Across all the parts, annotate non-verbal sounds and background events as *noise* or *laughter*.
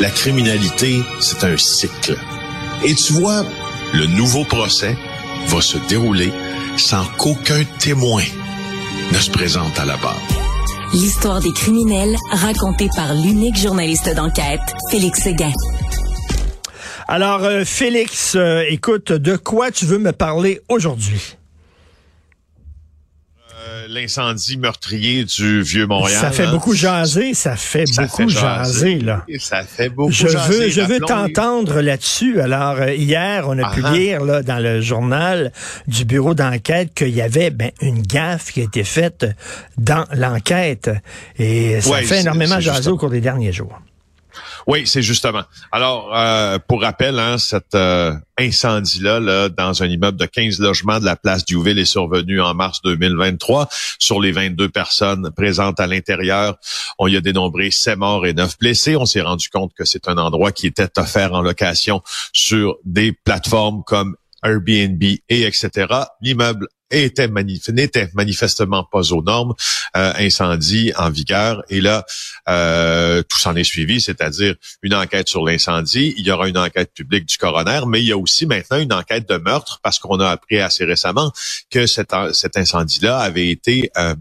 la criminalité, c'est un cycle. Et tu vois, le nouveau procès va se dérouler sans qu'aucun témoin ne se présente à la barre. L'histoire des criminels racontée par l'unique journaliste d'enquête, Félix Séguin. Alors, euh, Félix, euh, écoute, de quoi tu veux me parler aujourd'hui? L'incendie meurtrier du vieux Montréal. Ça fait hein. beaucoup jaser, ça fait Ça beaucoup fait jaser, là. Ça fait beaucoup Je jaser. veux, je veux t'entendre là-dessus. Alors, euh, hier, on a Ah pu ah. lire là, dans le journal du bureau d'enquête qu'il y avait ben, une gaffe qui a été faite dans l'enquête. Et ça Ouais, fait énormément jaser au cours des derniers jours. Oui, c'est justement. Alors, euh, pour rappel, hein, cet euh, incendie-là, là, dans un immeuble de 15 logements de la place Diouville est survenu en mars 2023. Sur les 22 personnes présentes à l'intérieur, on y a dénombré 7 morts et 9 blessés. On s'est rendu compte que c'est un endroit qui était offert en location sur des plateformes comme Airbnb et etc. L'immeuble n'était manifestement pas aux normes, euh, incendie en vigueur. Et là, euh, tout s'en est suivi, c'est-à-dire une enquête sur l'incendie. Il y aura une enquête publique du coroner, mais il y a aussi maintenant une enquête de meurtre parce qu'on a appris assez récemment que cet, cet incendie-là avait été euh,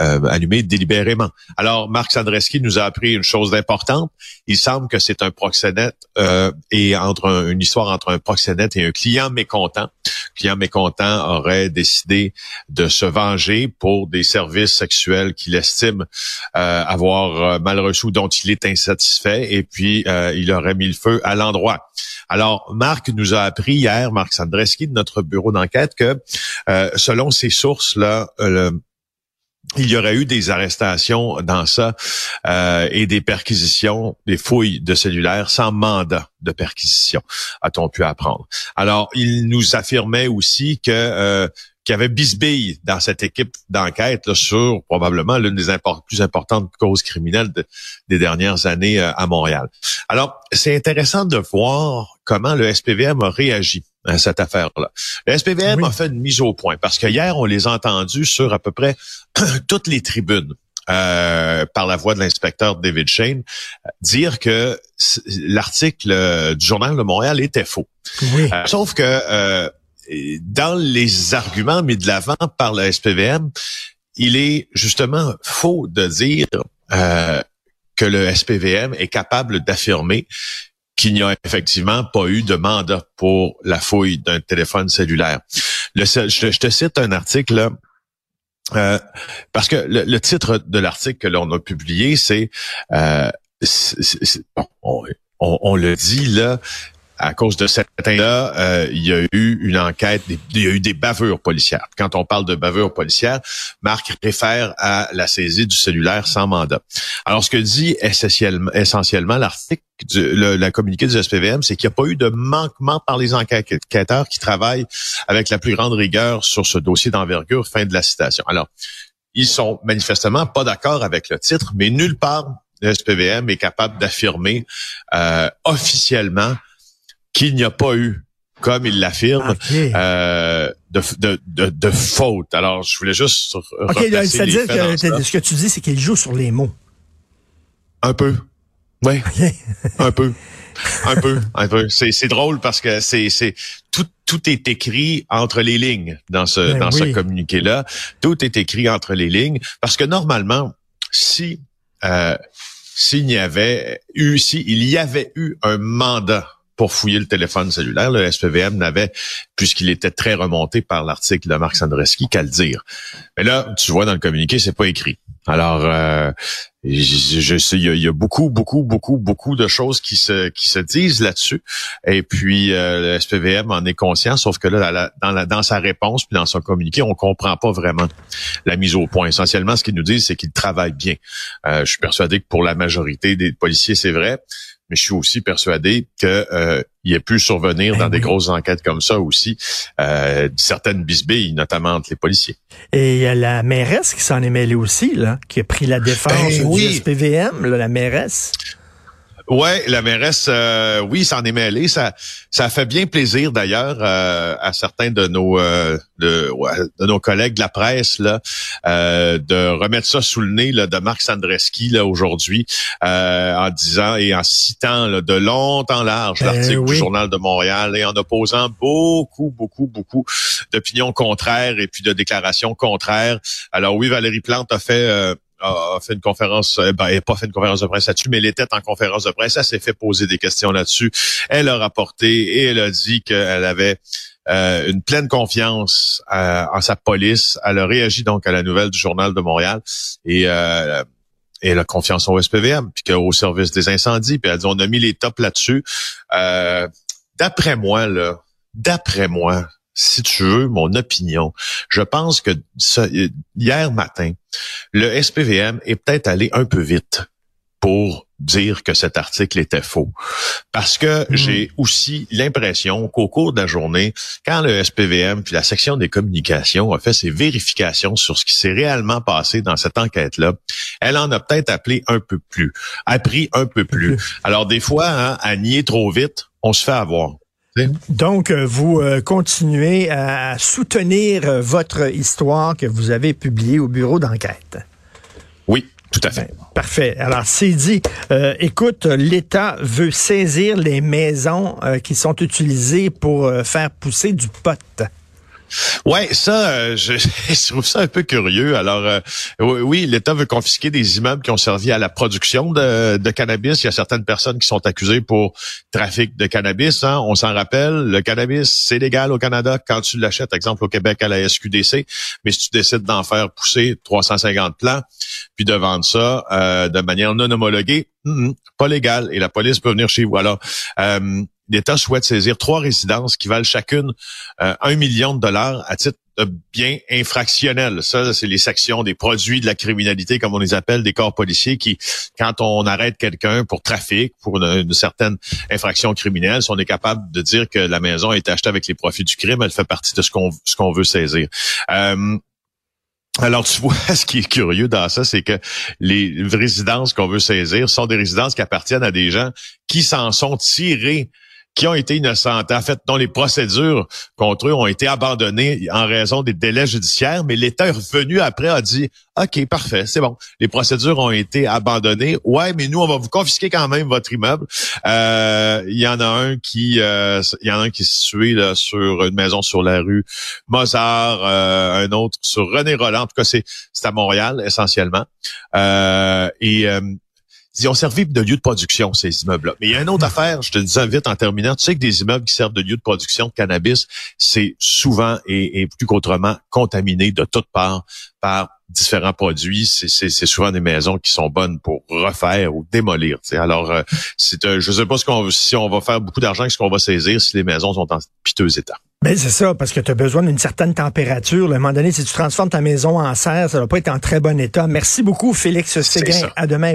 euh, allumé délibérément. Alors, Marc Sandreski nous a appris une chose d'importante. Il semble que c'est un proxénète euh, et entre un- une histoire entre un proxénète et un client mécontent. Le client mécontent aurait décidé de se venger pour des services sexuels qu'il estime euh, avoir mal reçu ou dont il est insatisfait et puis il aurait mis le feu à l'endroit. Alors, Marc nous a appris hier, Marc Sandreski de notre bureau d'enquête, que selon ces sources-là, euh, le- il y aurait eu des arrestations dans ça euh, et des perquisitions, des fouilles de cellulaires sans mandat de perquisition, a-t-on pu apprendre. Alors, il nous affirmait aussi que euh, qu'il y avait bisbille dans cette équipe d'enquête là, sur probablement l'une des plus importantes causes criminelles de- des dernières années euh, à Montréal. Alors, c'est intéressant de voir comment le SPVM a réagi à cette affaire-là. Le SPVM Oui. a fait une mise au point parce que hier, on les a entendus sur à peu près *clears throat* toutes les tribunes. euh, par la voix de l'inspecteur David Shane, dire que l'article euh, du journal de Montréal était faux. Oui. Euh, sauf que euh, dans les arguments mis de l'avant par le SPVM, il est justement faux de dire euh, que le SPVM est capable d'affirmer qu'il n'y a effectivement pas eu de mandat pour la fouille d'un téléphone cellulaire. Je, te- cite un article euh, parce que le, titre de l'article que l'on a publié, c'est euh, on le dit là, à cause de certains-là, euh, il y a eu une enquête, il y a eu des bavures policières. Quand on parle de bavures policières, Marc réfère à la saisie du cellulaire sans mandat. Alors, ce que dit essentiellement, essentiellement l'article, du, le, la communiqué du SPVM, c'est qu'il n'y a pas eu de manquement par les enquêteurs qui travaillent avec la plus grande rigueur sur ce dossier d'envergure. Fin de la citation. Alors, ils sont manifestement pas d'accord avec le titre, mais nulle part le SPVM est capable d'affirmer euh, officiellement qu'il n'y a pas eu, comme il l'affirme, euh, de, de, de, de faute. Alors, je voulais juste OK, c'est-à-dire ça. que ce que tu dis, c'est qu'il joue sur les mots. Un peu. Oui, *laughs* un peu. Un peu, un peu. C'est, c'est drôle parce que c'est, c'est tout, tout est écrit entre les lignes dans ce, Ben dans ce communiqué-là. Tout est écrit entre les lignes parce que normalement, si euh, s'il y avait eu, si il y avait eu un mandat pour fouiller le téléphone cellulaire, le SPVM n'avait, puisqu'il était très remonté par l'article de Marc Sandreski, qu'à le dire. Mais là, tu vois dans le communiqué, c'est pas écrit. Alors, euh, je, je sais, il y, a, il y a beaucoup, beaucoup, beaucoup, beaucoup de choses qui se qui se disent là-dessus. Et puis euh, le SPVM en est conscient, sauf que là, dans, la- dans, la- dans sa réponse puis dans son communiqué, on comprend pas vraiment la mise au point. Essentiellement, ce qu'ils nous disent, c'est qu'ils travaillent bien. Euh, je suis persuadé que pour la majorité des policiers, c'est vrai. Mais je suis aussi persuadé que euh, il a pu survenir Ben dans des grosses enquêtes comme ça aussi euh, certaines bisbilles, notamment entre les policiers. Et il y a la mairesse qui s'en est mêlée aussi, là, qui a pris la défense Ben du oui. SPVM, là, la mairesse? Ouais, la mairesse, euh, oui, s'en est mêlée. Ça, ça fait bien plaisir d'ailleurs euh, à certains de nos euh, de, de, nos collègues de la presse là, de remettre ça sous le nez là, de Marc Sandreski là aujourd'hui, en disant et en citant là, de long en large l'article du journal de Montréal et en opposant beaucoup, beaucoup, beaucoup d'opinions contraires et puis de déclarations contraires. Alors oui, Valérie Plante a fait a fait une conférence, euh, ben, elle n'a pas fait une conférence de presse là-dessus, mais elle était en conférence de presse, elle s'est fait poser des questions là-dessus. Elle a rapporté et elle a dit qu'elle avait euh, une pleine confiance euh, en sa police. Elle a réagi donc à la nouvelle du Journal de Montréal et elle a confiance au SPVM, puis au service des incendies. Puis elle a dit, on a mis les tops là-dessus. d'après moi, là, d'après moi, si tu veux mon opinion, je pense que hier matin, le SPVM est peut-être allé un peu vite pour dire que cet article était faux. Parce que hmm. j'ai aussi l'impression qu'au cours de la journée, quand le SPVM puis la section des communications a fait ses vérifications sur ce qui s'est réellement passé dans cette enquête-là, elle en a peut-être appelé un peu plus, appris un peu plus. Alors des fois, hein, à nier trop vite, on se fait avoir. Donc, euh, vous euh, continuez à soutenir euh, votre histoire que vous avez publiée au bureau d'enquête. Oui, tout à fait. Ben, parfait. Alors, c'est dit. écoute, l'État veut saisir les maisons qui sont utilisées pour faire pousser du pot. Ouais, ça, euh, *laughs* je, trouve ça un peu curieux. Alors, euh, oui, l'État veut confisquer des immeubles qui ont servi à la production de, de, cannabis. Il y a certaines personnes qui sont accusées pour trafic de cannabis. Hein. On s'en rappelle, le cannabis, c'est légal au Canada quand tu l'achètes, exemple au Québec à la SQDC. Mais si tu décides d'en faire pousser 350 plants, puis de vendre ça euh, de manière non homologuée, pas légal. Et la police peut venir chez vous. Alors, l'État souhaite saisir trois résidences qui valent chacune euh, un million de dollars à titre de biens infractionnels. Ça, c'est les sections des produits de la criminalité, comme on les appelle, des corps policiers, qui, quand on arrête quelqu'un pour trafic, pour une, certaine infraction criminelle, si on est capable de dire que la maison été achetée avec les profits du crime, elle fait partie de ce qu'on ce qu'on veut saisir. Euh, alors, tu vois, *laughs* ce qui est curieux dans ça, c'est que les résidences qu'on veut saisir sont des résidences qui appartiennent à des gens qui s'en sont tirés qui ont été innocents, en fait, dont les procédures contre eux ont été abandonnées en raison des délais judiciaires, mais l'État est revenu après, a dit, OK, parfait, c'est bon. Les procédures ont été abandonnées. Ouais, mais nous, on va vous confisquer quand même votre immeuble. Euh, il y en a un qui, euh, il y en a un qui est situé là, sur une maison sur la rue Mozart, euh, un autre sur René Roland. En tout cas, c'est, c'est à Montréal essentiellement. et ils ont servi de lieu de production, ces immeubles-là. Mais il y a une autre affaire, je te dis vite en terminant. Tu sais que des immeubles qui servent de lieu de production de cannabis, c'est souvent et, plus qu'autrement contaminé de toutes parts par différents produits. C'est souvent des maisons qui sont bonnes pour refaire ou démolir. Alors, euh, c'est je sais pas ce qu'on si on va faire beaucoup d'argent, ce qu'on va saisir si les maisons sont en piteux état? Mais c'est ça, parce que tu as besoin d'une certaine température. À un moment donné, si tu transformes ta maison en serre, ça va pas être en très bon état. Merci beaucoup, Félix Séguin. À demain.